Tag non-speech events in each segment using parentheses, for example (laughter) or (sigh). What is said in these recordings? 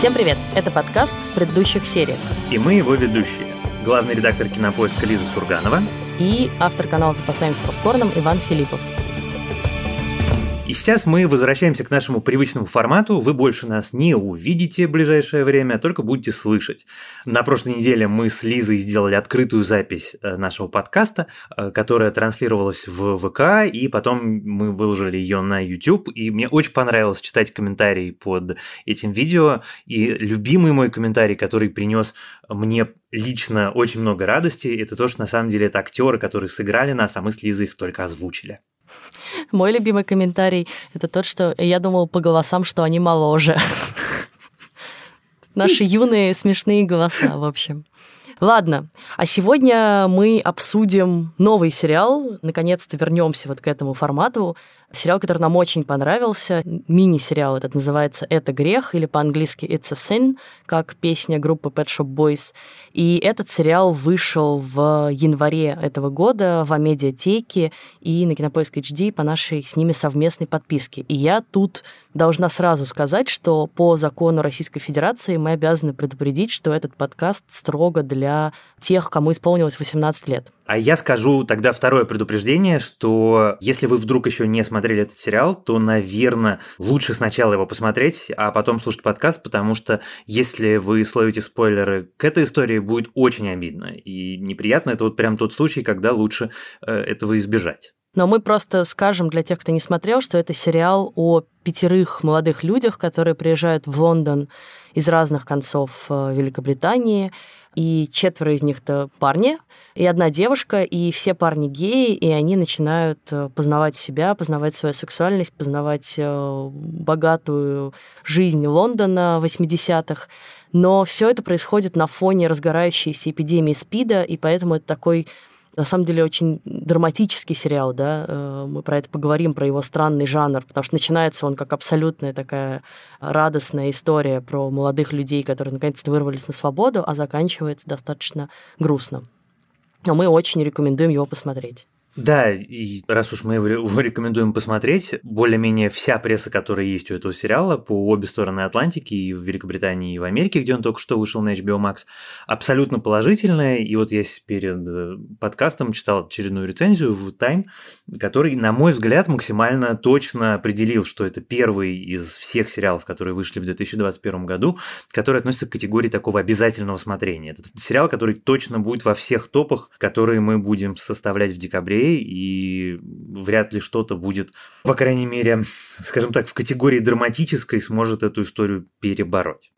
Всем привет! Это подкаст в предыдущих сериях. И мы его ведущие. Главный редактор кинопоиска Лиза Сурганова. И автор канала «Запасаемся попкорном» Иван Филиппов. И сейчас мы возвращаемся к нашему привычному формату. Вы больше нас не увидите в ближайшее время, а только будете слышать. На прошлой неделе мы с Лизой сделали открытую запись э, нашего подкаста, э, которая транслировалась в ВК, и потом мы выложили ее на YouTube. И мне очень понравилось читать комментарии под этим видео. И любимый мой комментарий, который принес мне лично очень много радости, это то, что на самом деле это актеры, которые сыграли нас, а мы с Лизой их только озвучили. (laughs) Мой любимый комментарий — это тот, что я думал по голосам, что они моложе. Наши юные смешные голоса, в общем. Ладно, а сегодня мы обсудим новый сериал. Наконец-то вернемся вот к этому формату. Сериал, который нам очень понравился, мини-сериал этот называется «Это грех» или по-английски «It's a sin», как песня группы Pet Shop Boys. И этот сериал вышел в январе этого года в Амедиатеке и на Кинопоиск HD по нашей с ними совместной подписке. И я тут должна сразу сказать, что по закону Российской Федерации мы обязаны предупредить, что этот подкаст строго для тех, кому исполнилось 18 лет. А я скажу тогда второе предупреждение, что если вы вдруг еще не смотрели этот сериал, то, наверное, лучше сначала его посмотреть, а потом слушать подкаст, потому что если вы словите спойлеры к этой истории, будет очень обидно и неприятно. Это вот прям тот случай, когда лучше э, этого избежать. Но мы просто скажем для тех, кто не смотрел, что это сериал о пятерых молодых людях, которые приезжают в Лондон из разных концов э, Великобритании, и четверо из них-то парни, и одна девушка, и все парни геи, и они начинают э, познавать себя, познавать свою сексуальность, познавать э, богатую жизнь Лондона 80-х. Но все это происходит на фоне разгорающейся эпидемии СПИДа, и поэтому это такой на самом деле очень драматический сериал, да, э, мы про это поговорим, про его странный жанр, потому что начинается он как абсолютная такая радостная история про молодых людей, которые наконец-то вырвались на свободу, а заканчивается достаточно грустно. Но мы очень рекомендуем его посмотреть. Да, и раз уж мы (laughs) его рекомендуем посмотреть, более-менее вся пресса, которая есть у этого сериала по обе стороны Атлантики, и в Великобритании, и в Америке, где он только что вышел на HBO Max, абсолютно положительная. И вот я перед э, подкастом читал очередную рецензию в Time, который, на мой взгляд, максимально точно определил, что это первый из всех сериалов, которые вышли в 2021 году, который относится к категории такого обязательного смотрения. Это сериал, который точно будет во всех топах, которые мы будем составлять в декабре и вряд ли что-то будет, по крайней мере, скажем так, в категории драматической сможет эту историю перебороть.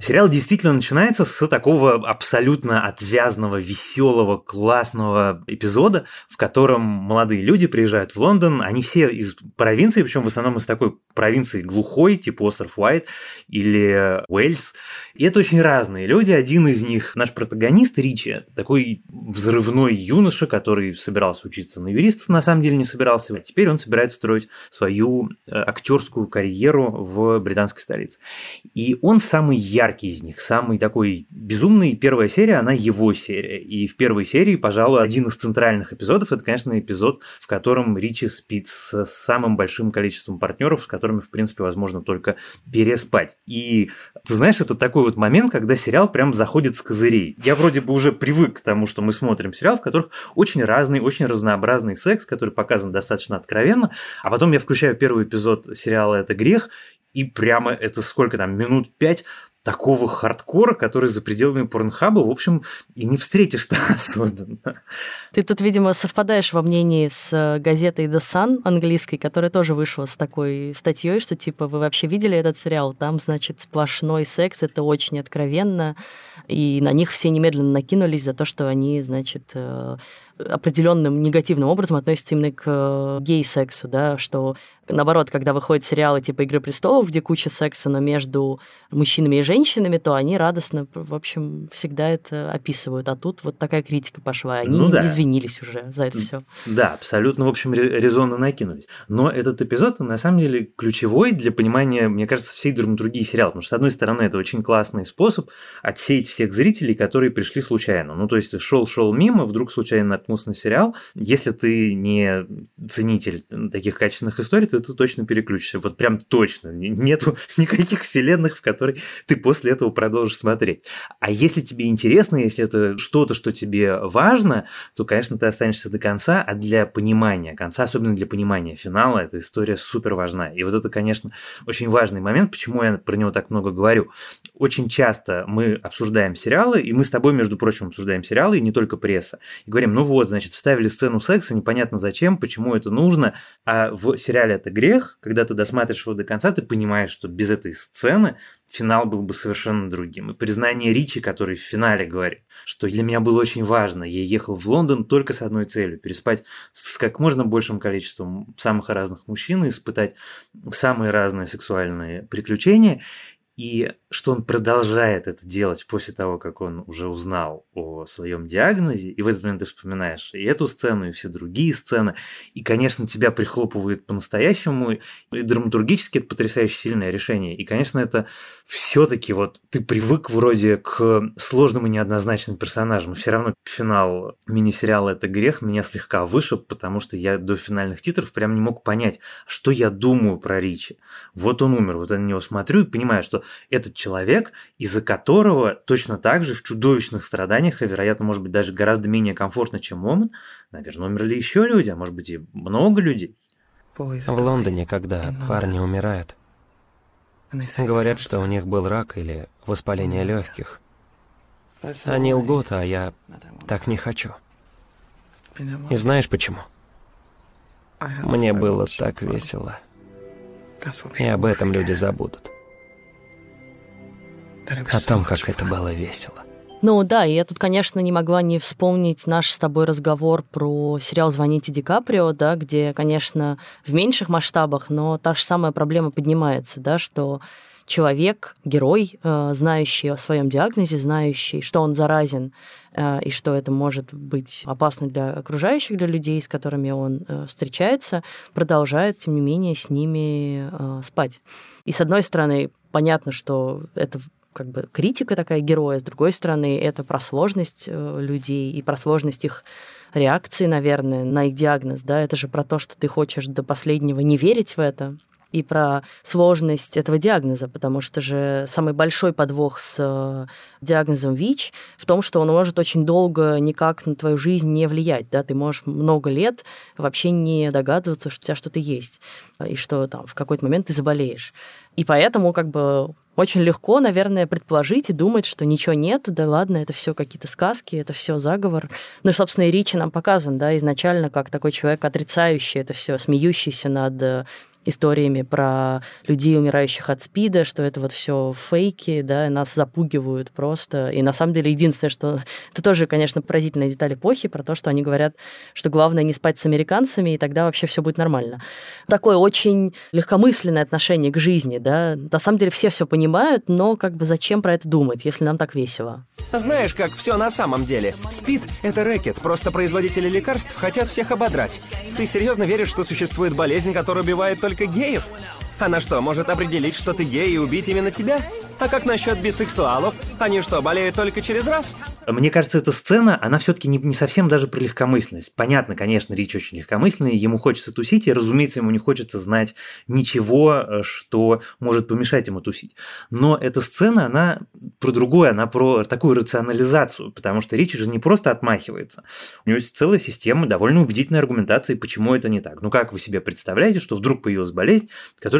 Сериал действительно начинается с такого абсолютно отвязного, веселого, классного эпизода, в котором молодые люди приезжают в Лондон, они все из провинции, причем в основном из такой провинции глухой, типа остров Уайт или Уэльс. И это очень разные люди. Один из них, наш протагонист Ричи, такой взрывной юноша, который собирался учиться на юриста, на самом деле не собирался. А теперь он собирается строить свою э, актерскую карьеру в британской столице. И он самый яркий яркий из них, самый такой безумный. Первая серия, она его серия. И в первой серии, пожалуй, один из центральных эпизодов, это, конечно, эпизод, в котором Ричи спит с самым большим количеством партнеров, с которыми, в принципе, возможно только переспать. И ты знаешь, это такой вот момент, когда сериал прям заходит с козырей. Я вроде бы уже привык к тому, что мы смотрим сериал, в которых очень разный, очень разнообразный секс, который показан достаточно откровенно, а потом я включаю первый эпизод сериала «Это грех», и прямо это сколько там, минут пять такого хардкора, который за пределами порнхаба, в общем, и не встретишь-то (laughs) особенно. Ты тут, видимо, совпадаешь во мнении с э, газетой The Sun английской, которая тоже вышла с такой статьей, что типа вы вообще видели этот сериал? Там, значит, сплошной секс, это очень откровенно, и на них все немедленно накинулись за то, что они, значит, э, определенным негативным образом относятся именно к э, гей-сексу, да, что наоборот, когда выходят сериалы типа «Игры престолов», где куча секса, но между мужчинами и женщинами, то они радостно, в общем, всегда это описывают. А тут вот такая критика пошла. Они ну, да. извинились уже за это все. Да, абсолютно, в общем, резонно накинулись. Но этот эпизод, на самом деле, ключевой для понимания, мне кажется, всей драматургии сериала. Потому что, с одной стороны, это очень классный способ отсеять всех зрителей, которые пришли случайно. Ну, то есть, шел-шел мимо, вдруг случайно на сериал. Если ты не ценитель таких качественных историй, то ты точно переключишься. Вот прям точно. Нету (laughs) никаких вселенных, в которые ты после этого продолжишь смотреть. А если тебе интересно, если это что-то, что тебе важно, то, конечно, ты останешься до конца, а для понимания конца, особенно для понимания финала, эта история супер важна. И вот это, конечно, очень важный момент, почему я про него так много говорю. Очень часто мы обсуждаем сериалы, и мы с тобой, между прочим, обсуждаем сериалы, и не только пресса, и говорим, ну вот, значит, вставили сцену секса, непонятно зачем, почему это нужно, а в сериале это грех, когда ты досматриваешь его до конца, ты понимаешь, что без этой сцены финал был бы совершенно другим. И признание Ричи, который в финале говорит, что для меня было очень важно, я ехал в Лондон только с одной целью – переспать с как можно большим количеством самых разных мужчин и испытать самые разные сексуальные приключения. И что он продолжает это делать после того, как он уже узнал о своем диагнозе, и в этот момент ты вспоминаешь и эту сцену, и все другие сцены, и, конечно, тебя прихлопывает по-настоящему, и драматургически это потрясающе сильное решение, и, конечно, это все-таки вот ты привык вроде к сложным и неоднозначным персонажам, и все равно финал мини-сериала «Это грех» меня слегка вышиб, потому что я до финальных титров прям не мог понять, что я думаю про Ричи. Вот он умер, вот я на него смотрю и понимаю, что этот человек, из-за которого точно так же в чудовищных страданиях, и, вероятно, может быть, даже гораздо менее комфортно, чем он, наверное, умерли еще люди, а может быть и много людей. В Лондоне, когда парни умирают, Говорят, что у них был рак или воспаление легких. Они лгут, а я так не хочу. И знаешь почему? Мне было так весело. И об этом люди забудут. О том, как это было весело. Ну да, я тут, конечно, не могла не вспомнить наш с тобой разговор про сериал «Звоните Ди Каприо», да, где, конечно, в меньших масштабах, но та же самая проблема поднимается, да, что человек, герой, э, знающий о своем диагнозе, знающий, что он заразен э, и что это может быть опасно для окружающих, для людей, с которыми он э, встречается, продолжает, тем не менее, с ними спать. И с одной стороны, понятно, что это как бы критика такая героя, с другой стороны, это про сложность э, людей и про сложность их реакции, наверное, на их диагноз, да, это же про то, что ты хочешь до последнего не верить в это, и про сложность этого диагноза, потому что же самый большой подвох с э, диагнозом ВИЧ в том, что он может очень долго никак на твою жизнь не влиять, да, ты можешь много лет вообще не догадываться, что у тебя что-то есть, и что там в какой-то момент ты заболеешь. И поэтому как бы очень легко, наверное, предположить и думать, что ничего нет, да ладно, это все какие-то сказки, это все заговор. Ну собственно, и Ричи нам показан, да, изначально как такой человек отрицающий это все, смеющийся над э, историями про людей, умирающих от СПИДа, что это вот все фейки, да, нас запугивают просто. И на самом деле единственное, что... (laughs) Это тоже, конечно, поразительная деталь эпохи, про то, что они говорят, что главное не спать с американцами, и тогда вообще все будет нормально. Такое очень легкомысленное отношение к жизни, да. На самом деле все все понимают, но как бы зачем про это думать, если нам так весело? Знаешь, как все на самом деле. СПИД — это рэкет, просто производители лекарств хотят всех ободрать. Ты серьезно веришь, что существует болезнь, которая убивает только только геев? Она что, может определить, что ты гей и убить именно тебя? А как насчет бисексуалов? Они что, болеют только через раз? Мне кажется, эта сцена, она все-таки не, не совсем даже про легкомысленность. Понятно, конечно, Рич очень легкомысленный, ему хочется тусить, и, разумеется, ему не хочется знать ничего, э, что может помешать ему тусить. Но эта сцена, она про другое, она про такую рационализацию, потому что Рич же не просто отмахивается. У него есть целая система довольно убедительной аргументации, почему это не так. Ну как вы себе представляете, что вдруг появилась болезнь,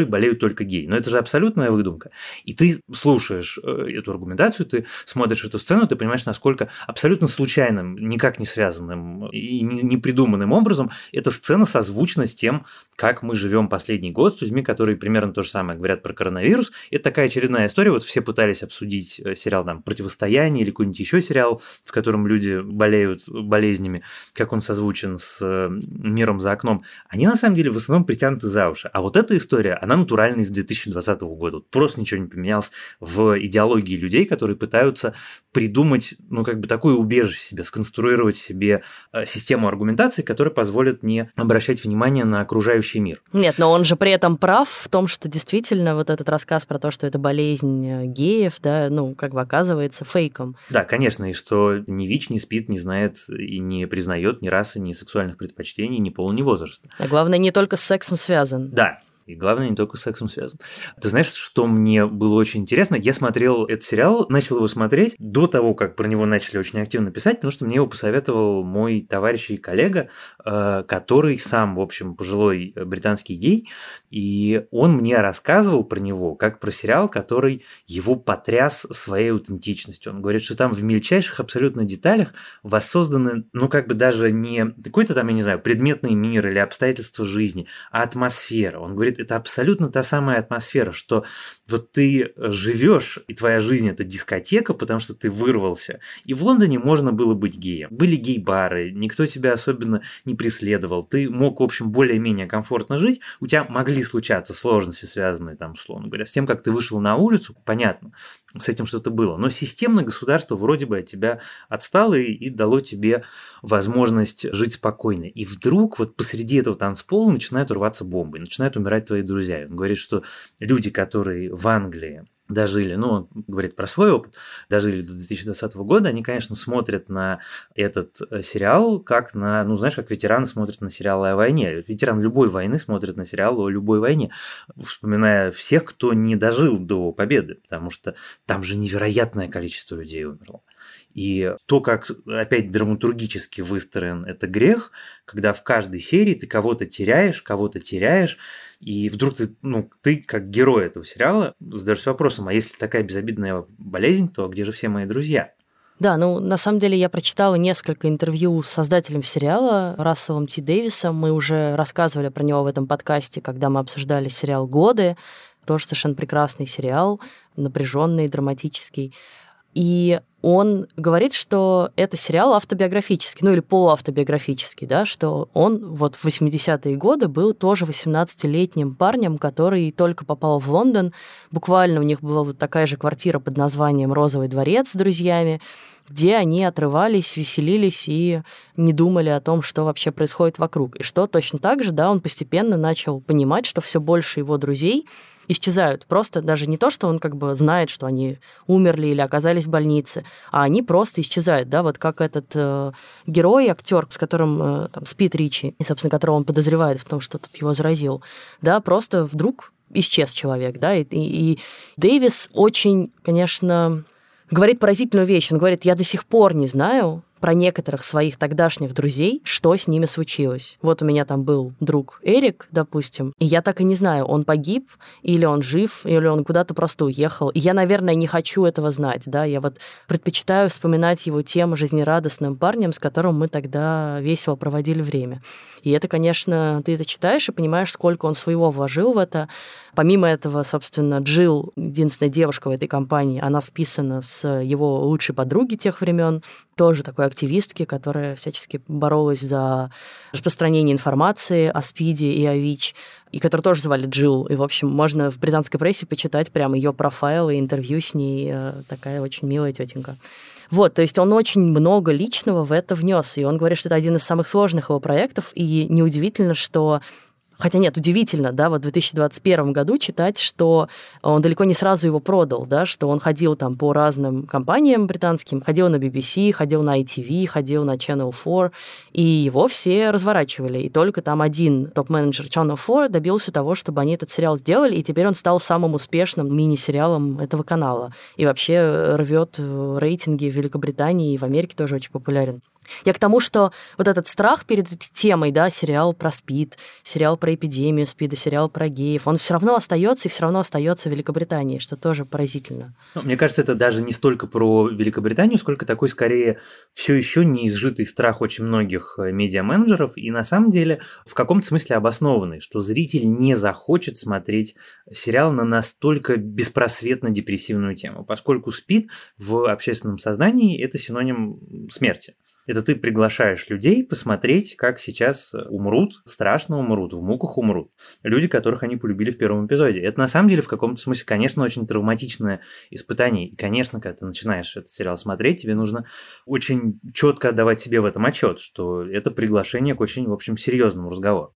которой болеют только геи? Но это же абсолютная выдумка. И ты слушаешь э, эту аргументацию, ты смотришь эту сцену, ты понимаешь, насколько абсолютно случайным, никак не связанным и не придуманным образом эта сцена созвучна с тем, как мы живем последний год с людьми, которые примерно то же самое говорят про коронавирус. Это такая очередная история. Вот все пытались обсудить э, сериал там «Противостояние» или какой-нибудь еще сериал, в котором люди болеют болезнями, как он созвучен с э, миром за окном. Они на самом деле в основном притянуты за уши. А вот эта история, она натуральная из 2020 года. Вот просто ничего не поменялось в идеологии людей, которые пытаются придумать, ну, как бы такое убежище себе, сконструировать себе э, систему аргументации, которая позволит не обращать внимание на окружающий мир. Нет, но он же при этом прав в том, что действительно вот этот рассказ про то, что это болезнь э, геев, да, ну, как бы оказывается фейком. Да, конечно, и что ни ВИЧ не спит, не знает и не признает ни расы, ни сексуальных предпочтений, ни пола, ни возраста. А главное, не только с сексом связан. Да, и главное, не только с сексом связан. Ты знаешь, что мне было очень интересно? Я смотрел этот сериал, начал его смотреть до того, как про него начали очень активно писать, потому что мне его посоветовал мой товарищ и коллега, э, который сам, в общем, пожилой британский гей, и он мне рассказывал про него, как про сериал, который его потряс своей аутентичностью. Он говорит, что там в мельчайших абсолютно деталях воссозданы, ну, как бы даже не какой-то там, я не знаю, предметный мир или обстоятельства жизни, а атмосфера. Он говорит, это абсолютно та самая атмосфера, что вот ты живешь, и твоя жизнь это дискотека, потому что ты вырвался. И в Лондоне можно было быть геем. Были гей-бары, никто тебя особенно не преследовал. Ты мог, в общем, более-менее комфортно жить. У тебя могли случаться сложности, связанные там, условно говоря, с тем, как ты вышел на улицу, понятно, с этим что-то было. Но системно государство вроде бы от тебя отстало и, и дало тебе возможность жить спокойно. И вдруг вот посреди этого танцпола начинают рваться бомбы, начинают умирать твои друзья. Он говорит, что люди, которые в Англии дожили, ну, он говорит про свой опыт, дожили до 2020 года, они, конечно, смотрят на этот э, сериал как на, ну, знаешь, как ветераны смотрят на сериалы о войне. Ветеран любой войны смотрит на сериал о любой войне, вспоминая всех, кто не дожил до победы, потому что там же невероятное количество людей умерло. И то, как опять драматургически выстроен это грех, когда в каждой серии ты кого-то теряешь, кого-то теряешь, и вдруг ты, ну, ты как герой этого сериала задаешься вопросом, а если такая безобидная болезнь, то где же все мои друзья? Да, ну на самом деле я прочитала несколько интервью с создателем сериала Расселом Ти Дэвисом. Мы уже рассказывали про него в этом подкасте, когда мы обсуждали сериал «Годы». Тоже совершенно прекрасный сериал, напряженный, драматический. И он говорит, что это сериал автобиографический, ну или полуавтобиографический, да, что он вот в 80-е годы был тоже 18-летним парнем, который только попал в Лондон. Буквально у них была вот такая же квартира под названием «Розовый дворец» с друзьями, где они отрывались, веселились и не думали о том, что вообще происходит вокруг. И что точно так же, да, он постепенно начал понимать, что все больше его друзей исчезают. Просто даже не то, что он как бы знает, что они умерли или оказались в больнице, а они просто исчезают, да, вот как этот э, герой, актер, с которым э, там спит Ричи, и, собственно, которого он подозревает в том, что тот его заразил, да, просто вдруг исчез человек, да, и, и, и Дэвис очень, конечно, говорит поразительную вещь. Он говорит, я до сих пор не знаю, про некоторых своих тогдашних друзей, что с ними случилось. Вот у меня там был друг Эрик, допустим, и я так и не знаю, он погиб, или он жив, или он куда-то просто уехал. И я, наверное, не хочу этого знать, да, я вот предпочитаю вспоминать его тем жизнерадостным парнем, с которым мы тогда весело проводили время. И это, конечно, ты это читаешь и понимаешь, сколько он своего вложил в это. Помимо этого, собственно, Джилл, единственная девушка в этой компании, она списана с его лучшей подруги тех времен, тоже такой активистки, которая всячески боролась за распространение информации о СПИДе и о ВИЧ, и которую тоже звали Джилл. И, в общем, можно в британской прессе почитать прям ее профайл и интервью с ней. Э, такая очень милая тетенька. Вот, то есть он очень много личного в это внес, и он говорит, что это один из самых сложных его проектов, и неудивительно, что Хотя нет, удивительно, да, вот в 2021 году читать, что он далеко не сразу его продал, да, что он ходил там по разным компаниям британским, ходил на BBC, ходил на ITV, ходил на Channel 4, и его все разворачивали. И только там один топ-менеджер Channel 4 добился того, чтобы они этот сериал сделали, и теперь он стал самым успешным мини-сериалом этого канала. И вообще рвет рейтинги в Великобритании и в Америке тоже очень популярен. Я к тому, что вот этот страх перед этой темой, да, сериал про СПИД, сериал про эпидемию СПИДа, сериал про геев, он все равно остается и все равно остается в Великобритании, что тоже поразительно. Ну, мне кажется, это даже не столько про Великобританию, сколько такой, скорее, все еще неизжитый страх очень многих э, медиа-менеджеров, и на самом деле в каком-то смысле обоснованный, что зритель не захочет смотреть сериал на настолько беспросветно депрессивную тему, поскольку СПИД в общественном сознании – это синоним смерти. Это ты приглашаешь людей посмотреть, как сейчас умрут, страшно умрут, в муках умрут. Люди, которых они полюбили в первом эпизоде. Это на самом деле в каком-то смысле, конечно, очень травматичное испытание. И, конечно, когда ты начинаешь этот сериал смотреть, тебе нужно очень четко отдавать себе в этом отчет, что это приглашение к очень, в общем, серьезному разговору.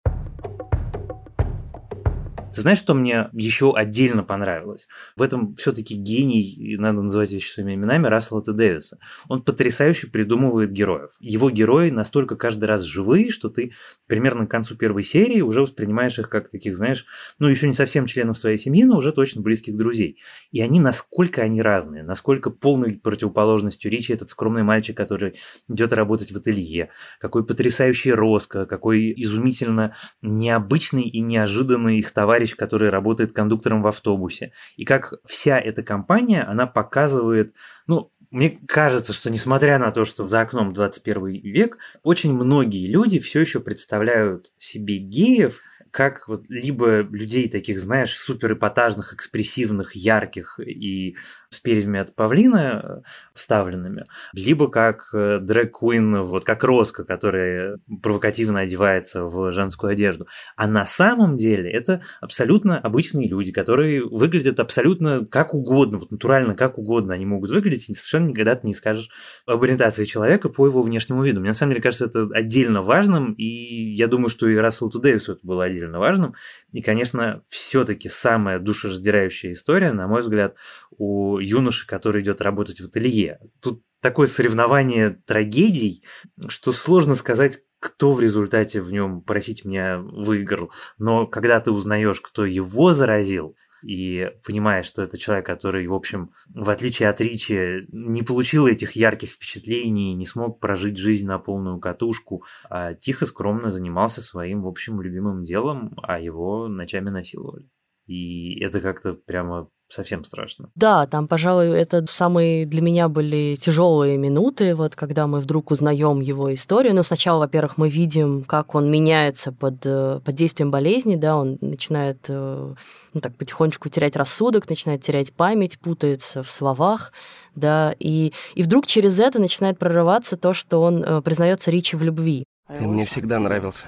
Ты знаешь, что мне еще отдельно понравилось? В этом все-таки гений, надо называть вещи своими именами, Рассела Т. Дэвиса. Он потрясающе придумывает героев. Его герои настолько каждый раз живые, что ты примерно к концу первой серии уже воспринимаешь их как таких, знаешь, ну еще не совсем членов своей семьи, но уже точно близких друзей. И они насколько они разные, насколько полной противоположностью Ричи этот скромный мальчик, который идет работать в ателье, какой потрясающий Роско, какой изумительно необычный и неожиданный их товарищ товарищ, который работает кондуктором в автобусе. И как вся эта компания, она показывает, ну, мне кажется, что несмотря на то, что за окном 21 век, очень многие люди все еще представляют себе геев как вот либо людей таких, знаешь, супер эпатажных, экспрессивных, ярких и с перьями от павлина э, вставленными, либо как э, дрэк вот как Роско, которая провокативно одевается в женскую одежду. А на самом деле это абсолютно обычные люди, которые выглядят абсолютно как угодно, вот натурально как угодно они могут выглядеть, и совершенно никогда ты не скажешь об ориентации человека по его внешнему виду. Мне на самом деле кажется это отдельно важным, и я думаю, что и Расселу Дэвису это было отдельно важным. И, конечно, все-таки самая душераздирающая история, на мой взгляд, у юноши, который идет работать в ателье. Тут такое соревнование трагедий, что сложно сказать, кто в результате в нем, просить меня, выиграл. Но когда ты узнаешь, кто его заразил, и понимаешь, что это человек, который, в общем, в отличие от Ричи, не получил этих ярких впечатлений, не смог прожить жизнь на полную катушку, а тихо, скромно занимался своим, в общем, любимым делом, а его ночами насиловали. И это как-то прямо совсем страшно. Да, там, пожалуй, это самые для меня были тяжелые минуты, вот когда мы вдруг узнаем его историю. Ну, сначала, во-первых, мы видим, как он меняется под, э, под действием болезни, да, он начинает э, ну, так потихонечку терять рассудок, начинает терять память, путается в словах, да, и, и вдруг через это начинает прорываться то, что он э, признается Ричи в любви. Ты мне всегда нравился.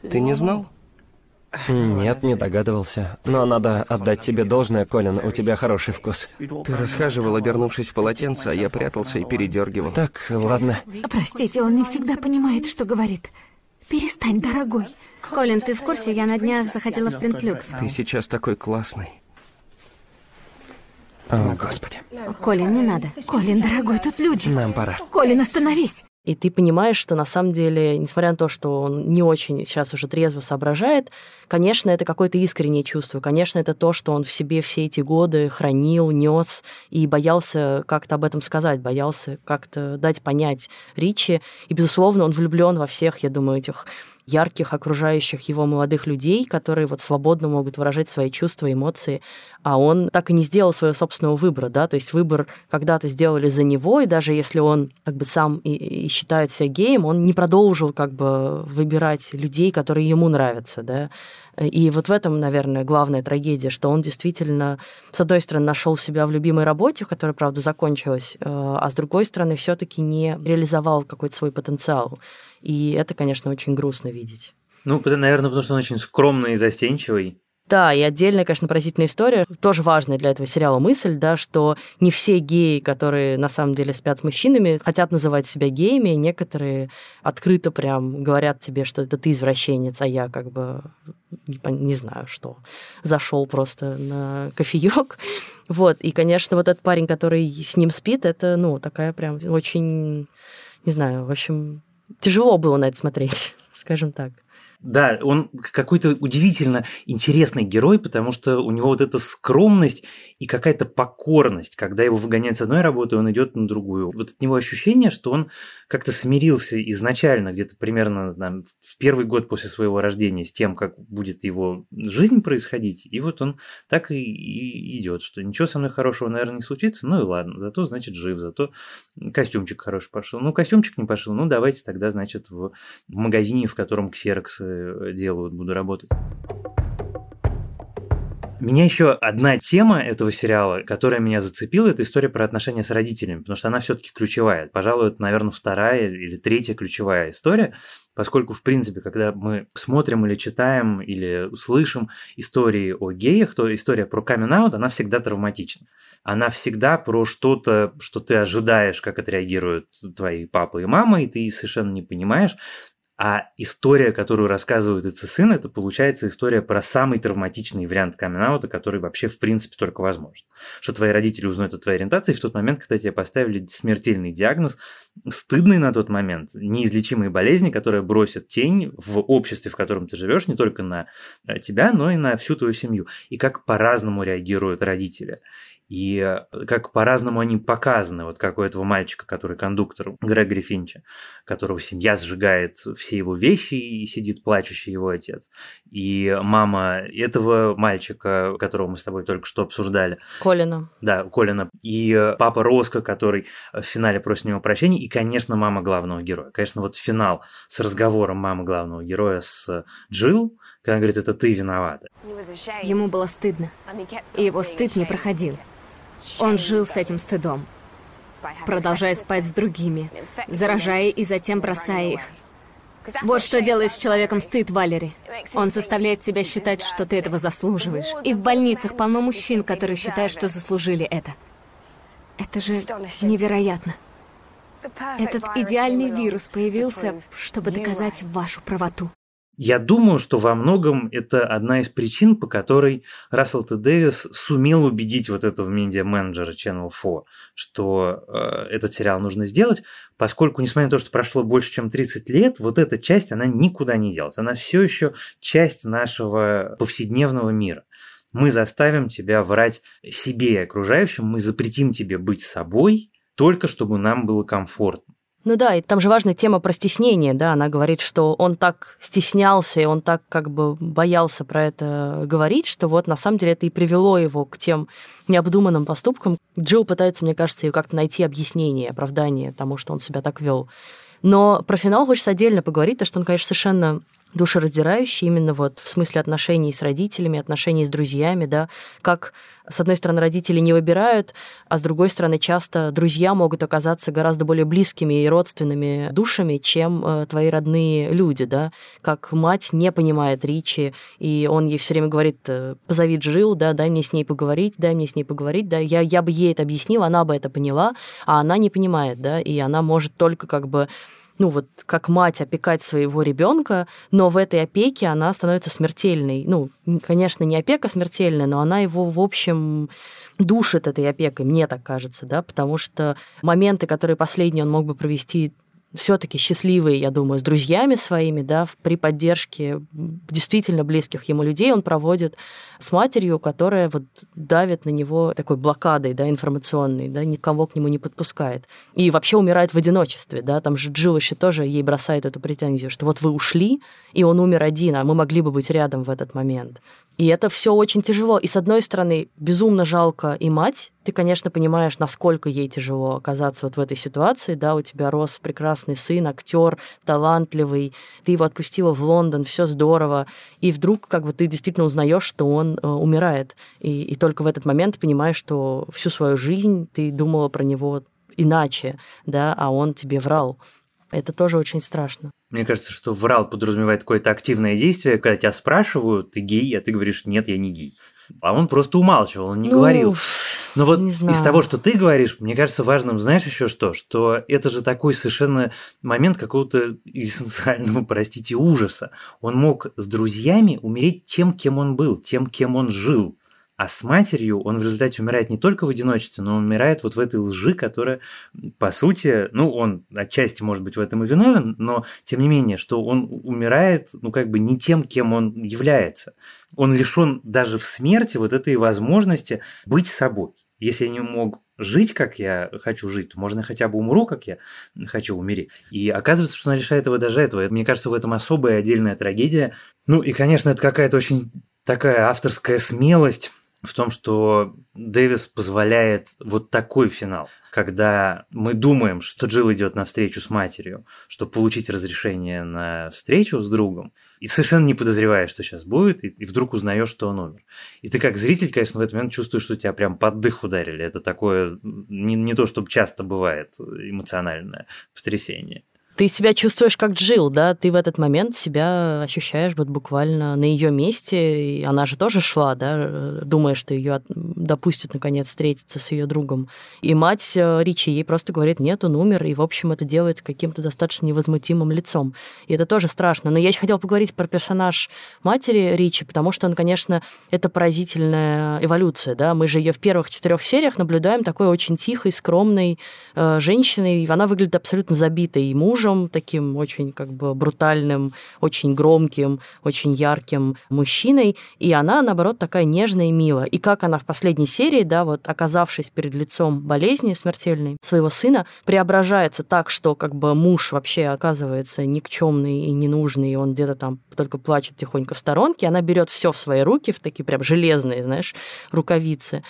Ты не знал? Нет, не догадывался. Но надо отдать тебе должное, Колин, у тебя хороший вкус. Ты расхаживал, обернувшись в полотенце, а я прятался и передергивал. Так, ладно. Простите, он не всегда понимает, что говорит. Перестань, дорогой. Колин, ты в курсе? Я на днях заходила в Принтлюкс. Ты сейчас такой классный. О, Господи. Колин, не надо. Колин, дорогой, тут люди. Нам пора. Колин, остановись. И ты понимаешь, что на самом деле, несмотря на то, что он не очень сейчас уже трезво соображает, конечно, это какое-то искреннее чувство. Конечно, это то, что он в себе все эти годы хранил, нес и боялся как-то об этом сказать, боялся как-то дать понять Ричи. И, безусловно, он влюблен во всех, я думаю, этих ярких окружающих его молодых людей, которые вот свободно могут выражать свои чувства, эмоции, а он так и не сделал своего собственного выбора, да, то есть выбор когда-то сделали за него, и даже если он как бы сам и, и считает себя геем, он не продолжил как бы выбирать людей, которые ему нравятся, да, и вот в этом, наверное, главная трагедия, что он действительно, с одной стороны, нашел себя в любимой работе, которая, правда, закончилась, э, а с другой стороны, все-таки не реализовал какой-то свой потенциал. И это, конечно, очень грустно видеть. Ну, наверное, потому что он очень скромный и застенчивый. Да, и отдельная, конечно, поразительная история, тоже важная для этого сериала мысль, да, что не все геи, которые на самом деле спят с мужчинами, хотят называть себя геями, некоторые открыто прям говорят тебе, что это ты извращенец, а я как бы не, знаю что, зашел просто на кофеек. (laughs) Вот, и, конечно, вот этот парень, который с ним спит, это, ну, такая прям очень, не знаю, в общем, тяжело было на это смотреть, (laughs) скажем так. Да, он какой-то удивительно интересный герой, потому что у него вот эта скромность и какая-то покорность. Когда его выгоняют с одной работы, он идет на другую. Вот от него ощущение, что он как-то смирился изначально, где-то примерно там, в первый год после своего рождения, с тем, как будет его жизнь происходить. И вот он так и, и идет, что ничего со мной хорошего, наверное, не случится. Ну и ладно, зато, значит, жив, зато костюмчик хороший пошел. Ну, костюмчик не пошел, ну давайте тогда, значит, в, в магазине, в котором ксероксы делают, буду работать. Меня еще одна тема этого сериала, которая меня зацепила, это история про отношения с родителями, потому что она все-таки ключевая. Пожалуй, это, наверное, вторая или третья ключевая история, поскольку, в принципе, когда мы смотрим или читаем или слышим истории о геях, то история про камин она всегда травматична. Она всегда про что-то, что ты ожидаешь, как отреагируют твои папа и мама, и ты совершенно не понимаешь. А история, которую рассказывает сын, это получается история про самый травматичный вариант камин который вообще в принципе только возможен. Что твои родители узнают о твоей ориентации в тот момент, когда тебе поставили смертельный диагноз, стыдный на тот момент, неизлечимые болезни, которая бросит тень в обществе, в котором ты живешь, не только на э, тебя, но и на всю твою семью. И как по-разному реагируют родители. И э, как по-разному они показаны, вот как у этого мальчика, который кондуктор Грегори Финча, которого семья сжигает все его вещи и сидит плачущий его отец. И мама этого мальчика, которого мы с тобой только что обсуждали. Колина. Да, Колина. И э, папа Роско, который в финале просит у него прощения. И, конечно, мама главного героя. Конечно, вот финал с разговором мамы главного героя с Джилл, когда говорит, это ты виновата. Ему было стыдно. И его стыд не проходил. Он жил с этим стыдом, продолжая спать с другими, заражая и затем бросая их. Вот что делает с человеком стыд, Валери. Он заставляет тебя считать, что ты этого заслуживаешь. И в больницах полно мужчин, которые считают, что заслужили это. Это же невероятно. Этот идеальный вирус появился, чтобы доказать вашу правоту. Я думаю, что во многом это одна из причин, по которой Рассел Т. Дэвис сумел убедить вот этого медиа-менеджера Channel 4, что э, этот сериал нужно сделать, поскольку, несмотря на то, что прошло больше, чем 30 лет, вот эта часть, она никуда не делась. Она все еще часть нашего повседневного мира. Мы заставим тебя врать себе и окружающим, мы запретим тебе быть собой, только чтобы нам было комфортно. Ну да, и там же важная тема про стеснение, да, она говорит, что он так стеснялся, и он так как бы боялся про это говорить, что вот на самом деле это и привело его к тем необдуманным поступкам. Джилл пытается, мне кажется, как-то найти объяснение, оправдание тому, что он себя так вел. Но про финал хочется отдельно поговорить, то что он, конечно, совершенно душераздирающий именно вот в смысле отношений с родителями, отношений с друзьями, да, как, с одной стороны, родители не выбирают, а с другой стороны, часто друзья могут оказаться гораздо более близкими и родственными душами, чем э, твои родные люди, да, как мать не понимает Ричи, и он ей все время говорит, э, позови Джил, да, дай мне с ней поговорить, дай мне с ней поговорить, да, я, я бы ей это объяснила, она бы это поняла, а она не понимает, да, и она может только как бы ну вот как мать опекать своего ребенка, но в этой опеке она становится смертельной. Ну, конечно, не опека смертельная, но она его, в общем, душит этой опекой, мне так кажется, да, потому что моменты, которые последние он мог бы провести все-таки счастливые, я думаю, с друзьями своими, да, при поддержке действительно близких ему людей он проводит с матерью, которая вот давит на него такой блокадой, да, информационной, да, никого к нему не подпускает. И вообще умирает в одиночестве, да, там же Джилл еще тоже ей бросает эту претензию, что вот вы ушли, и он умер один, а мы могли бы быть рядом в этот момент. И это все очень тяжело. И с одной стороны, безумно жалко и мать. Ты, конечно, понимаешь, насколько ей тяжело оказаться вот в этой ситуации. Да, у тебя рос прекрасный сын, актер, талантливый. Ты его отпустила в Лондон, все здорово. И вдруг как бы ты действительно узнаешь, что он э, умирает. И, и только в этот момент понимаешь, что всю свою жизнь ты думала про него иначе, да, а он тебе врал. Это тоже очень страшно. Мне кажется, что врал подразумевает какое-то активное действие, когда тебя спрашивают, ты гей, а ты говоришь, нет, я не гей. А он просто умалчивал, он не ну, говорил. Но вот из того, что ты говоришь, мне кажется важным, знаешь еще что? Что это же такой совершенно момент какого-то эссенциального, простите, ужаса. Он мог с друзьями умереть тем, кем он был, тем, кем он жил. А с матерью он в результате умирает не только в одиночестве, но он умирает вот в этой лжи, которая, по сути, ну, он отчасти, может быть, в этом и виновен, но, тем не менее, что он умирает, ну, как бы не тем, кем он является. Он лишен даже в смерти вот этой возможности быть собой. Если я не мог жить, как я хочу жить, то можно хотя бы умру, как я хочу умереть. И оказывается, что он лишает его даже этого. Мне кажется, в этом особая отдельная трагедия. Ну и, конечно, это какая-то очень такая авторская смелость в том, что Дэвис позволяет вот такой финал, когда мы думаем, что Джилл идет на встречу с матерью, чтобы получить разрешение на встречу с другом, и совершенно не подозреваешь, что сейчас будет, и, вдруг узнаешь, что он умер. И ты как зритель, конечно, в этот момент чувствуешь, что тебя прям под дых ударили. Это такое не, не то, что часто бывает эмоциональное потрясение. Ты себя чувствуешь как Джил, да? Ты в этот момент себя ощущаешь вот буквально на ее месте. И она же тоже шла, да, думая, что ее допустят наконец встретиться с ее другом. И мать э, Ричи ей просто говорит, нет, он умер. И, в общем, это делает с каким-то достаточно невозмутимым лицом. И это тоже страшно. Но я еще хотела поговорить про персонаж матери Ричи, потому что он, конечно, это поразительная эволюция, да? Мы же ее в первых четырех сериях наблюдаем такой очень тихой, скромной э, женщиной. Она выглядит абсолютно забитой. И муж мужем, таким очень как бы брутальным, очень громким, очень ярким мужчиной, и она, наоборот, такая нежная и милая. И как она в последней серии, да, вот оказавшись перед лицом болезни смертельной своего сына, преображается так, что как бы муж вообще оказывается никчемный и ненужный, и он где-то там только плачет тихонько в сторонке, она берет все в свои руки, в такие прям железные, знаешь, рукавицы,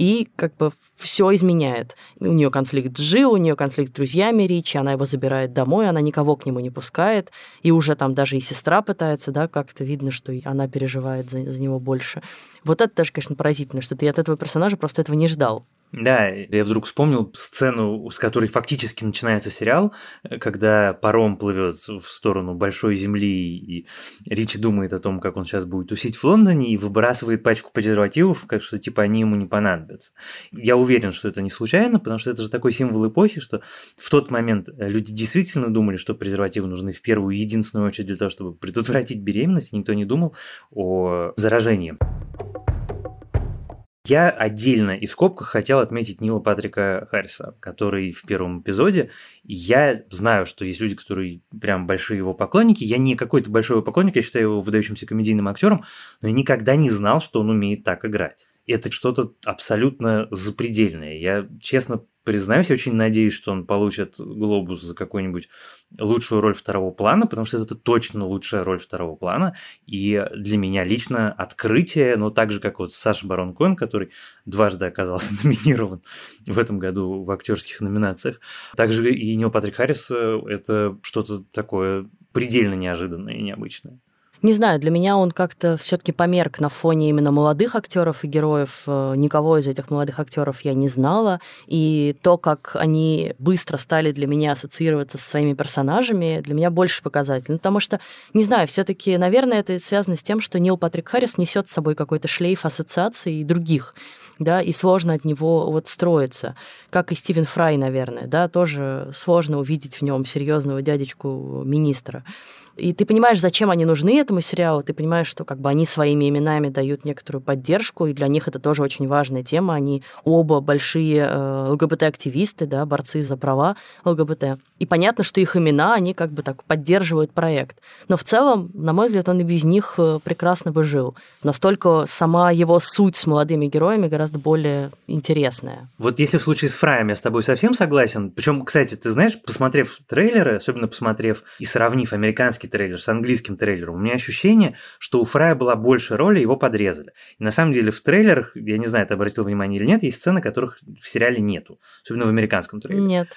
и как бы все изменяет. У нее конфликт с Жил, у нее конфликт с друзьями Ричи, она его забирает домой, она никого к нему не пускает, и уже там даже и сестра пытается, да, как-то видно, что она переживает за, за него больше. Вот это тоже, конечно, поразительно, что ты от этого персонажа просто этого не ждал. Да, я вдруг вспомнил сцену, с которой фактически начинается сериал, когда паром плывет в сторону большой земли, и Ричи думает о том, как он сейчас будет тусить в Лондоне, и выбрасывает пачку презервативов, как что типа они ему не понадобятся. Я уверен, что это не случайно, потому что это же такой символ эпохи, что в тот момент люди действительно думали, что презервативы нужны в первую и единственную очередь для того, чтобы предотвратить беременность, никто не думал о заражении. Я отдельно и в скобках хотел отметить Нила Патрика Харриса, который в первом эпизоде. Я знаю, что есть люди, которые прям большие его поклонники. Я не какой-то большой его поклонник, я считаю его выдающимся комедийным актером, но я никогда не знал, что он умеет так играть. Это что-то абсолютно запредельное. Я, честно признаюсь, очень надеюсь, что он получит глобус за какую-нибудь лучшую роль второго плана, потому что это точно лучшая роль второго плана. И для меня лично открытие, но так же, как вот Саша Барон Коэн, который дважды оказался (laughs) номинирован в этом году в актерских номинациях. Также и Нил Патрик Харрис э, – это что-то такое предельно неожиданное и необычное. Не знаю, для меня он как-то все-таки померк на фоне именно молодых актеров и героев. Э, никого из этих молодых актеров я не знала. И то, как они быстро стали для меня ассоциироваться со своими персонажами, для меня больше показательно. Потому что, не знаю, все-таки, наверное, это связано с тем, что Нил Патрик Харрис несет с собой какой-то шлейф ассоциаций и других да, и сложно от него вот строиться. Как и Стивен Фрай, наверное, да, тоже сложно увидеть в нем серьезного дядечку министра. И ты понимаешь, зачем они нужны этому сериалу, ты понимаешь, что как бы они своими именами дают некоторую поддержку, и для них это тоже очень важная тема. Они оба большие э, ЛГБТ-активисты, да, борцы за права ЛГБТ. И понятно, что их имена, они как бы так поддерживают проект. Но в целом, на мой взгляд, он и без них э, прекрасно бы жил. Настолько сама его суть с молодыми героями гораздо более интересная. Вот если в случае с Фраем я с тобой совсем согласен. Причем, кстати, ты знаешь, посмотрев трейлеры, особенно посмотрев и сравнив американский трейлер с английским трейлером, у меня ощущение, что у Фрая была больше роли, его подрезали. И на самом деле в трейлерах, я не знаю, ты обратил внимание или нет, есть сцены, которых в сериале нету. Особенно в американском трейлере. Нет.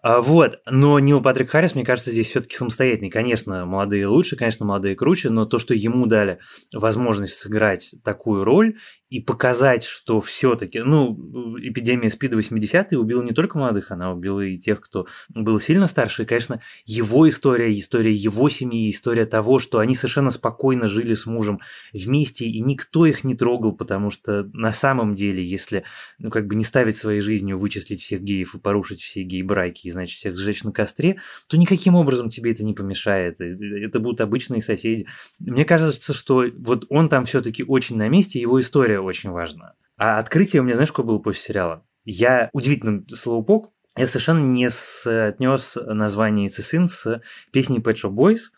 А, вот. Но Нил Патрик Харрис, мне кажется, здесь все-таки самостоятельный. Конечно, молодые лучше, конечно, молодые круче, но то, что ему дали возможность сыграть такую роль и показать, что все-таки, ну, эпидемия СПИДа 80-е убила не только молодых, она убила и тех, кто был сильно старше. И, конечно, его история, история его семьи, история того, что они совершенно спокойно жили с мужем вместе, и никто их не трогал, потому что на самом деле, если, ну, как бы не ставить своей жизнью, вычислить всех геев и порушить все гей-браки, и, значит, всех сжечь на костре, то никаким образом тебе это не помешает. Э, это будут обычные соседи. Мне кажется, что вот он там все-таки очень на месте, его история очень важна. А открытие у меня, знаешь, какое было после сериала? Я удивительным словопок, я совершенно не отнес название Цисин с песней Pet Shop Boys,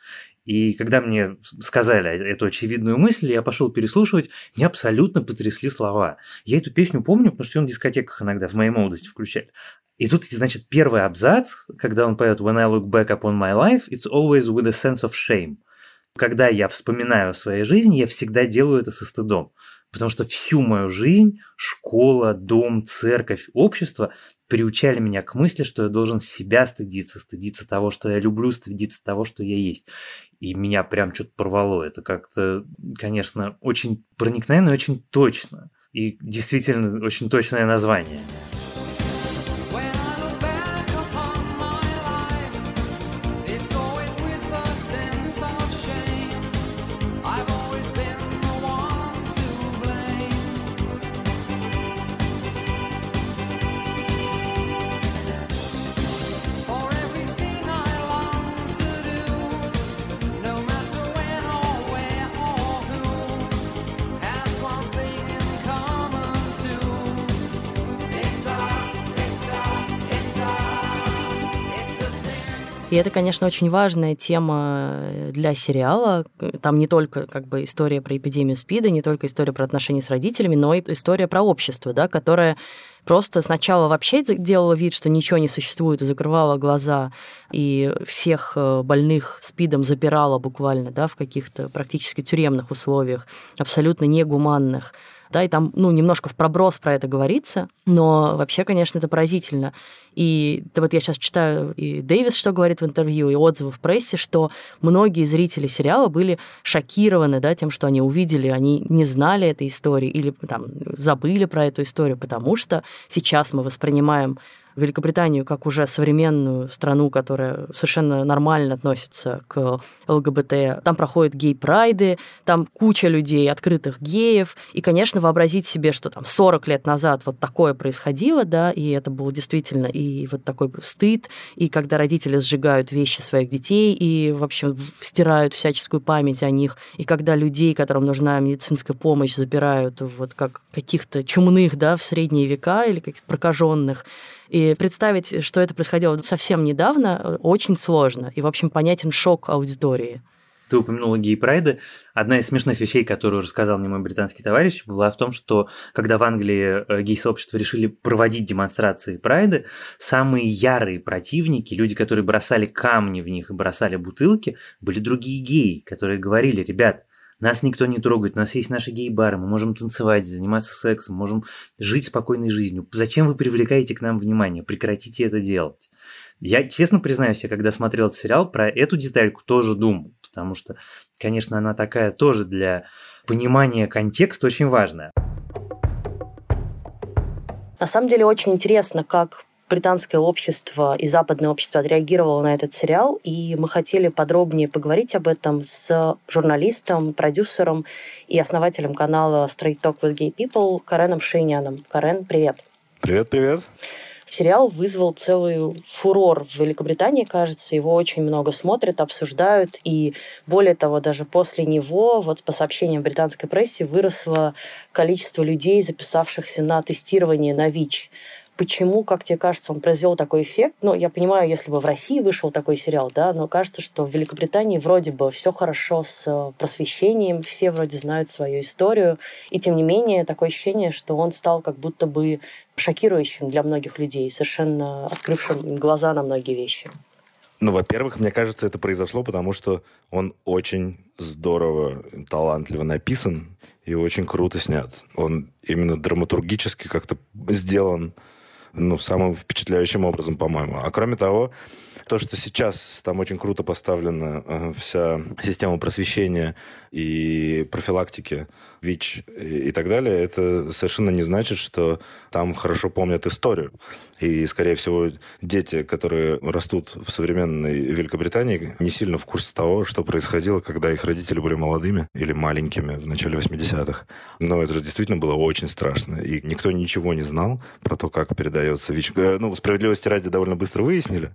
и когда мне сказали эту очевидную мысль, я пошел переслушивать, меня абсолютно потрясли слова. Я эту песню помню, потому что он в дискотеках иногда в моей молодости включает. И тут, значит, первый абзац, когда он поет «When I look back upon my life, it's always with a sense of shame». Когда я вспоминаю о своей жизни, я всегда делаю это со стыдом. Потому что всю мою жизнь школа, дом, церковь, общество приучали меня к мысли, что я должен себя стыдиться, стыдиться того, что я люблю, стыдиться того, что я есть. И меня прям что-то порвало. Это как-то, конечно, очень проникновенно и очень точно. И действительно очень точное название. И это, конечно, очень важная тема для сериала. Там не только как бы история про эпидемию СПИДа, не только история про отношения с родителями, но и история про общество, да, которое просто сначала вообще делала вид, что ничего не существует, и закрывала глаза, и всех э, больных СПИДом запирала буквально да, в каких-то практически тюремных условиях, абсолютно негуманных да, и там, ну, немножко в проброс про это говорится, но вообще, конечно, это поразительно. И да, вот я сейчас читаю и Дэвис, что говорит в интервью, и отзывы в прессе, что многие зрители сериала были шокированы, да, тем, что они увидели, они не знали этой истории или там забыли про эту историю, потому что сейчас мы воспринимаем Великобританию как уже современную страну, которая совершенно нормально относится к ЛГБТ. Там проходят гей-прайды, там куча людей, открытых геев. И, конечно, вообразить себе, что там 40 лет назад вот такое происходило, да, и это был действительно и вот такой стыд, и когда родители сжигают вещи своих детей и, в общем, стирают всяческую память о них, и когда людей, которым нужна медицинская помощь, запирают вот как каких-то чумных, да, в средние века или каких-то прокаженных, и представить, что это происходило совсем недавно, очень сложно. И, в общем, понятен шок аудитории. Ты упомянула гей-прайды. Одна из смешных вещей, которую рассказал мне мой британский товарищ, была в том, что когда в Англии э, гей-сообщество решили проводить демонстрации прайды, самые ярые противники, люди, которые бросали камни в них и бросали бутылки, были другие геи, которые говорили, ребят, нас никто не трогает, у нас есть наши гей-бары, мы можем танцевать, заниматься сексом, можем жить спокойной жизнью. Зачем вы привлекаете к нам внимание? Прекратите это делать. Я честно признаюсь, я когда смотрел этот сериал, про эту детальку тоже думал, потому что, конечно, она такая тоже для понимания контекста очень важная. На самом деле очень интересно, как британское общество и западное общество отреагировало на этот сериал, и мы хотели подробнее поговорить об этом с журналистом, продюсером и основателем канала Straight Talk with Gay People Кареном Шейняном. Карен, привет. Привет, привет. Сериал вызвал целый фурор в Великобритании, кажется. Его очень много смотрят, обсуждают. И более того, даже после него, вот по сообщениям британской прессе, выросло количество людей, записавшихся на тестирование на ВИЧ. Почему, как тебе кажется, он произвел такой эффект? Ну, я понимаю, если бы в России вышел такой сериал, да, но кажется, что в Великобритании вроде бы все хорошо с э, просвещением, все вроде знают свою историю, и тем не менее такое ощущение, что он стал как будто бы шокирующим для многих людей, совершенно открывшим глаза на многие вещи. Ну, во-первых, мне кажется, это произошло, потому что он очень здорово, талантливо написан и очень круто снят. Он именно драматургически как-то сделан ну, самым впечатляющим образом, по-моему. А кроме того, то, что сейчас там очень круто поставлена э, вся система просвещения и профилактики ВИЧ и, так далее, это совершенно не значит, что там хорошо помнят историю. И, скорее всего, дети, которые растут в современной Великобритании, не сильно в курсе того, что происходило, когда их родители были молодыми или маленькими в начале 80-х. Но это же действительно было очень страшно. И никто ничего не знал про то, как передается ВИЧ. Э, ну, справедливости ради довольно быстро выяснили.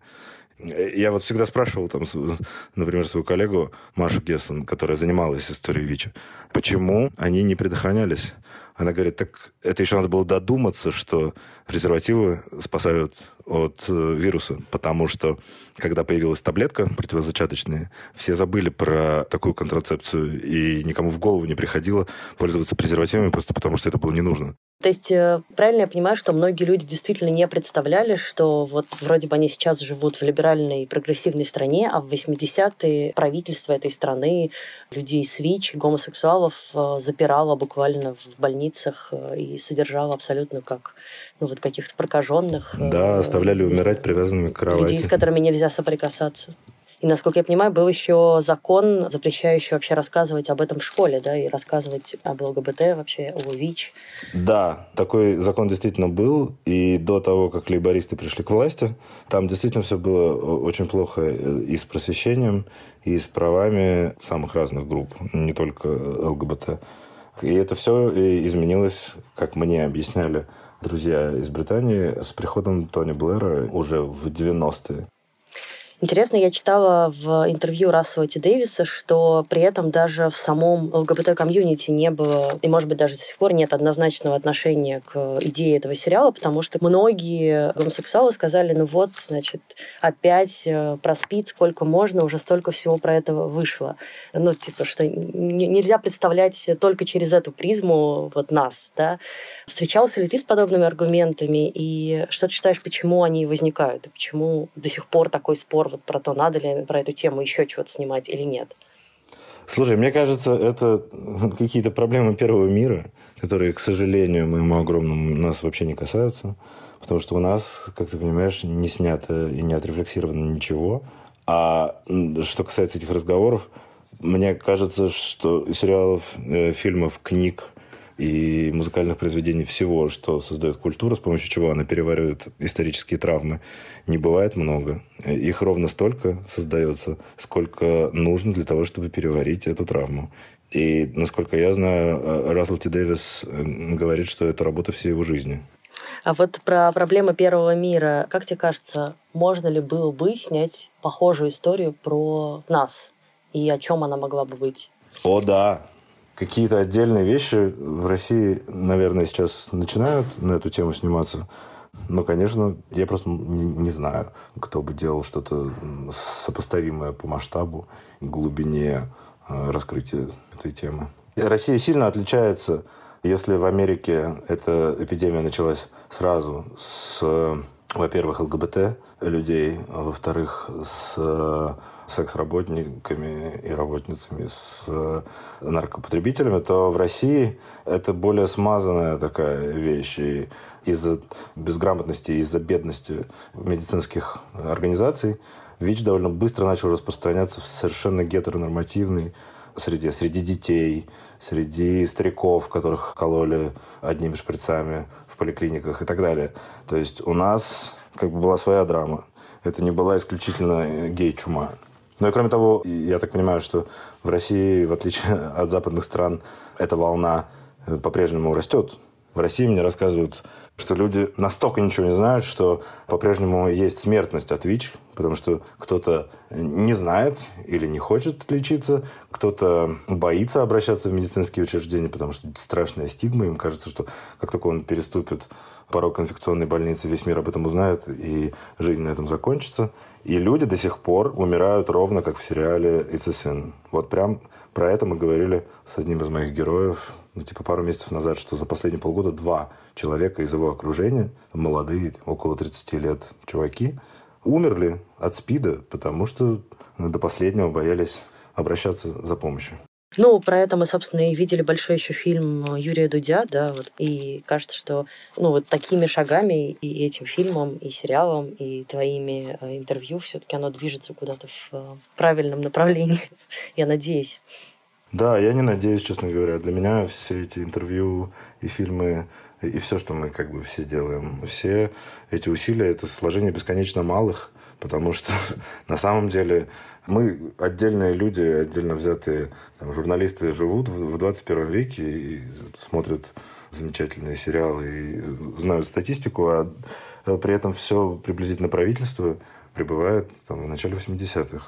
Я вот всегда спрашивал, там, например, свою коллегу Машу Гессен, которая занималась историей ВИЧа, почему они не предохранялись? Она говорит, так это еще надо было додуматься, что презервативы спасают от э, вируса, потому что когда появилась таблетка противозачаточная, все забыли про такую контрацепцию, и никому в голову не приходило пользоваться презервативами просто потому, что это было не нужно. То есть э, правильно я понимаю, что многие люди действительно не представляли, что вот вроде бы они сейчас живут в либеральной прогрессивной стране, а в 80-е правительство этой страны людей с ВИЧ, гомосексуалов э, запирало буквально в больницах э, и содержало абсолютно как ну, вот каких-то прокаженных. Да, оставляли умирать привязанными к кровати. Людей, с которыми нельзя соприкасаться. И, насколько я понимаю, был еще закон, запрещающий вообще рассказывать об этом в школе, да, и рассказывать об ЛГБТ вообще, о ВИЧ. Да, такой закон действительно был. И до того, как лейбористы пришли к власти, там действительно все было очень плохо и с просвещением, и с правами самых разных групп, не только ЛГБТ. И это все изменилось, как мне объясняли друзья из Британии, с приходом Тони Блэра уже в 90-е. Интересно, я читала в интервью Рассела Ти Дэвиса, что при этом даже в самом ЛГБТ-комьюнити не было, и, может быть, даже до сих пор нет однозначного отношения к идее этого сериала, потому что многие гомосексуалы сказали, ну вот, значит, опять э, про СПИД сколько можно, уже столько всего про это вышло. Ну, типа, что нельзя представлять только через эту призму вот нас, да. Встречался ли ты с подобными аргументами, и что ты считаешь, почему они возникают, и почему до сих пор такой спор вот про то, надо ли про эту тему еще чего-то снимать или нет. Слушай, мне кажется, это какие-то проблемы первого мира, которые, к сожалению, моему огромному, нас вообще не касаются. Потому что у нас, как ты понимаешь, не снято и не отрефлексировано ничего. А что касается этих разговоров, мне кажется, что сериалов, э, фильмов, книг и музыкальных произведений всего, что создает культура, с помощью чего она переваривает исторические травмы, не бывает много. Их ровно столько создается, сколько нужно для того, чтобы переварить эту травму. И, насколько я знаю, э, Рассел Т. Дэвис э, говорит, что это работа всей его жизни. А вот про проблемы первого мира. Как тебе кажется, можно ли было бы снять похожую историю про нас? И о чем она могла бы быть? О, да какие-то отдельные вещи в России, наверное, сейчас начинают на эту тему сниматься. Но, конечно, я просто не знаю, кто бы делал что-то сопоставимое по масштабу, глубине э, раскрытия этой темы. Россия сильно отличается, если в Америке эта эпидемия началась сразу с, во-первых, ЛГБТ людей, во-вторых, с секс-работниками и работницами, с э, наркопотребителями, то в России это более смазанная такая вещь. И из-за безграмотности, из-за бедности медицинских организаций ВИЧ довольно быстро начал распространяться в совершенно гетеронормативной среде, среди детей, среди стариков, которых кололи одними шприцами в поликлиниках и так далее. То есть у нас как бы была своя драма. Это не была исключительно гей-чума. Ну и кроме того, я так понимаю, что в России, в отличие (laughs) от западных стран, эта волна э, по-прежнему растет. В России мне рассказывают, что люди настолько ничего не знают, что по-прежнему есть смертность от ВИЧ, потому что кто-то не знает или не хочет лечиться, кто-то боится обращаться в медицинские учреждения, потому что страшная стигма, им кажется, что как только он переступит порог инфекционной больницы, весь мир об этом узнает, и жизнь на этом закончится. И люди до сих пор умирают ровно как в сериале «It's a Sin». Вот прям про это мы говорили с одним из моих героев, ну, типа пару месяцев назад, что за последние полгода два человека из его окружения, молодые, около 30 лет чуваки, умерли от СПИДа, потому что ну, до последнего боялись обращаться за помощью. Ну, про это мы, собственно, и видели большой еще фильм Юрия Дудя, да, вот, и кажется, что, ну, вот такими шагами и этим фильмом, и сериалом, и твоими э, интервью все-таки оно движется куда-то в э, правильном направлении, (laughs) я надеюсь. Да, я не надеюсь, честно говоря. Для меня все эти интервью и фильмы и все, что мы как бы все делаем, все эти усилия, это сложение бесконечно малых, потому что (laughs) на самом деле мы отдельные люди, отдельно взятые там, журналисты живут в 21 веке и смотрят замечательные сериалы и знают статистику, а при этом все приблизительно правительство пребывает там, в начале 80-х.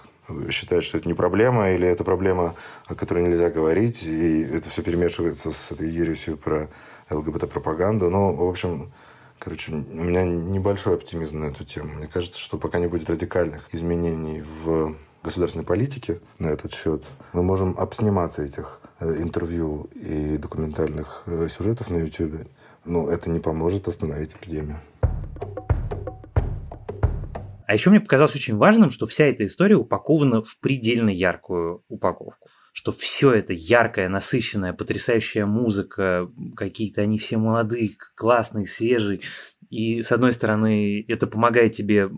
Считает, что это не проблема, или это проблема, о которой нельзя говорить, и это все перемешивается с этой ересью про ЛГБТ-пропаганду. Ну, в общем, короче, у меня небольшой оптимизм на эту тему. Мне кажется, что пока не будет радикальных изменений в государственной политики на этот счет. Мы можем обсниматься этих э, интервью и документальных э, сюжетов на YouTube. ну, это не поможет остановить эпидемию. А еще мне показалось очень важным, что вся эта история упакована в предельно яркую упаковку что все это яркая, насыщенная, потрясающая музыка, какие-то они все молодые, классные, свежие, и с одной стороны, это помогает тебе,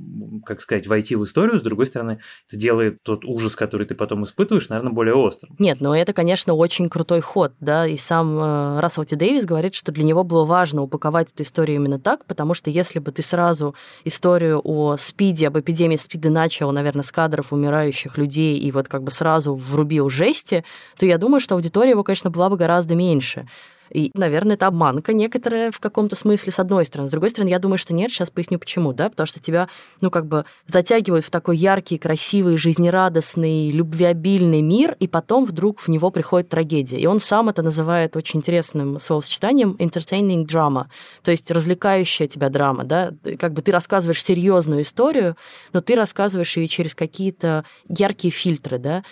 как сказать, войти в историю, с другой стороны, это делает тот ужас, который ты потом испытываешь, наверное, более острым. Нет, но это, конечно, очень крутой ход, да, и сам э, Рассел Ти Дэвис говорит, что для него было важно упаковать эту историю именно так, потому что если бы ты сразу историю о СПИДе, об эпидемии СПИДа начал, наверное, с кадров умирающих людей и вот как бы сразу врубил жести, то я думаю, что аудитория его, конечно, была бы гораздо меньше. И, наверное, это обманка некоторая в каком-то смысле, с одной стороны. С другой стороны, я думаю, что нет, сейчас поясню почему, да, потому что тебя, ну, как бы затягивают в такой яркий, красивый, жизнерадостный, любвеобильный мир, и потом вдруг в него приходит трагедия. И он сам это называет очень интересным словосочетанием entertaining drama, то есть развлекающая тебя драма, да, как бы ты рассказываешь серьезную историю, но ты рассказываешь ее через какие-то яркие фильтры, да,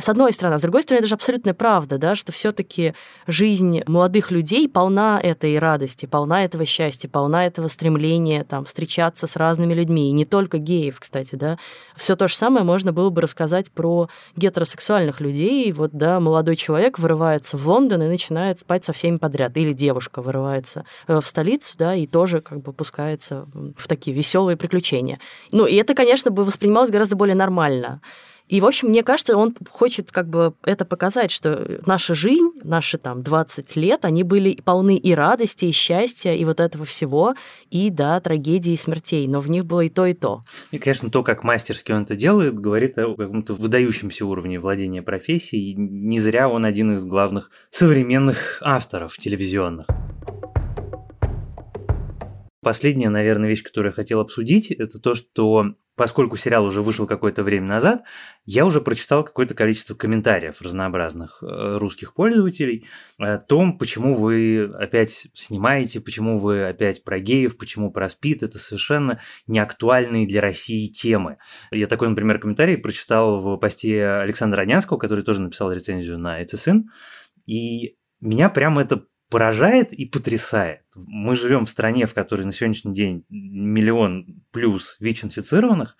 с одной стороны. А с другой стороны, это же абсолютная правда, да, что все-таки жизнь молодых людей полна этой радости, полна этого счастья, полна этого стремления там, встречаться с разными людьми. И не только геев, кстати, да. Все то же самое можно было бы рассказать про гетеросексуальных людей. Вот, да, молодой человек вырывается в Лондон и начинает спать со всеми подряд. Или девушка вырывается э, в столицу, да, и тоже как бы пускается в такие веселые приключения. Ну, и это, конечно, бы воспринималось гораздо более нормально. И, в общем, мне кажется, он хочет как бы это показать, что наша жизнь, наши там 20 лет, они были полны и радости, и счастья, и вот этого всего, и, да, трагедии и смертей, но в них было и то, и то. И, конечно, то, как мастерски он это делает, говорит о каком-то выдающемся уровне владения профессией, и не зря он один из главных современных авторов телевизионных. Последняя, наверное, вещь, которую я хотел обсудить, это то, что поскольку сериал уже вышел какое-то время назад, я уже прочитал какое-то количество комментариев разнообразных э, русских пользователей о том, почему вы опять снимаете, почему вы опять про геев, почему про СПИД. Это совершенно неактуальные для России темы. Я такой, например, комментарий прочитал в посте Александра Анянского, который тоже написал рецензию на «Эцесин», и меня прямо это поражает и потрясает. Мы живем в стране, в которой на сегодняшний день миллион плюс ВИЧ-инфицированных,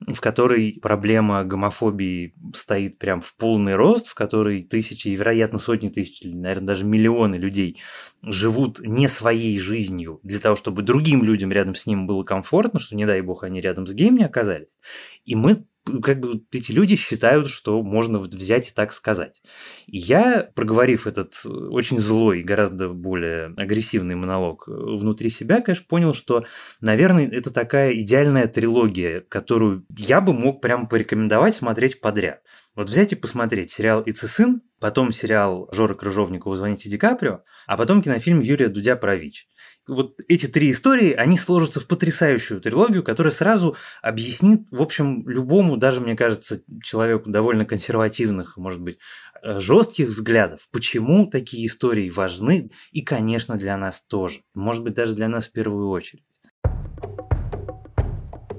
в которой проблема гомофобии стоит прям в полный рост, в которой тысячи, вероятно, сотни тысяч, наверное, даже миллионы людей живут не своей жизнью для того, чтобы другим людям рядом с ним было комфортно, что, не дай бог, они рядом с геем не оказались. И мы как бы эти люди считают, что можно взять и так сказать. И я, проговорив этот э, очень злой, гораздо более агрессивный монолог э, внутри себя, конечно, понял, что, наверное, это такая идеальная трилогия, которую я бы мог прямо порекомендовать смотреть подряд. Вот взять и посмотреть сериал «Иц сын», потом сериал Жоры Крыжовникова «Звоните Ди Каприо», а потом кинофильм Юрия Дудя про ВИЧ вот эти три истории, они сложатся в потрясающую трилогию, которая сразу объяснит, в общем, любому, даже, мне кажется, человеку довольно консервативных, может быть, э, жестких взглядов, почему такие истории важны, и, конечно, для нас тоже. Может быть, даже для нас в первую очередь.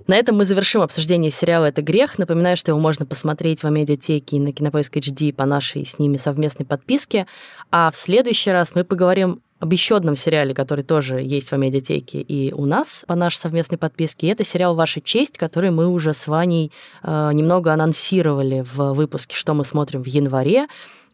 На этом мы завершим обсуждение сериала «Это грех». Напоминаю, что его можно посмотреть в Амедиатеке и на Кинопоиск HD по нашей с ними совместной подписке. А в следующий раз мы поговорим об еще одном сериале, который тоже есть в Амедиатеке и у нас по нашей совместной подписке. Это сериал «Ваша честь», который мы уже с Ваней э, немного анонсировали в выпуске «Что мы смотрим в январе».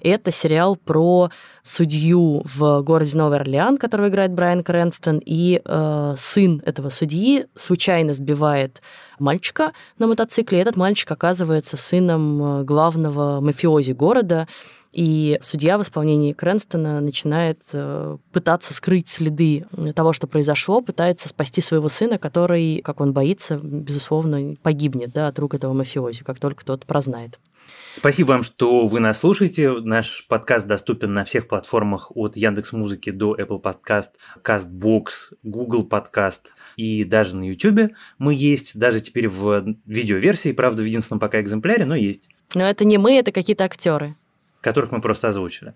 Это сериал про судью в городе Новый Орлеан, которого играет Брайан Крэнстон, и э, сын этого судьи случайно сбивает мальчика на мотоцикле. Этот мальчик оказывается сыном э, главного мафиози города, и судья в исполнении Крэнстона начинает э, пытаться скрыть следы того, что произошло, пытается спасти своего сына, который, как он боится, безусловно, погибнет да, от рук этого мафиози, как только тот прознает. Спасибо вам, что вы нас слушаете. Наш подкаст доступен на всех платформах от Яндекс Музыки до Apple Podcast, CastBox, Google Podcast и даже на YouTube мы есть, даже теперь в видеоверсии, правда, в единственном пока экземпляре, но есть. Но это не мы, это какие-то актеры которых мы просто озвучили.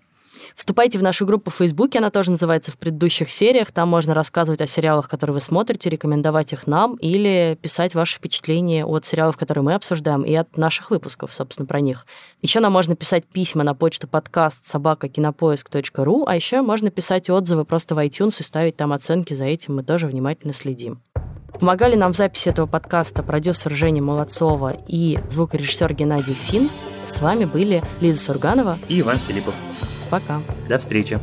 Вступайте в нашу группу в Фейсбуке, она тоже называется в предыдущих сериях. Там можно рассказывать о сериалах, которые вы смотрите, рекомендовать их нам или писать ваши впечатления от сериалов, которые мы обсуждаем, и от наших выпусков, собственно, про них. Еще нам можно писать письма на почту подкаст собакакинопоиск.ру, а еще можно писать отзывы просто в iTunes и ставить там оценки, за этим мы тоже внимательно следим. Помогали нам в записи этого подкаста продюсер Женя Молодцова и звукорежиссер Геннадий Фин. С вами были Лиза Сурганова и Иван Филиппов. Пока. До встречи.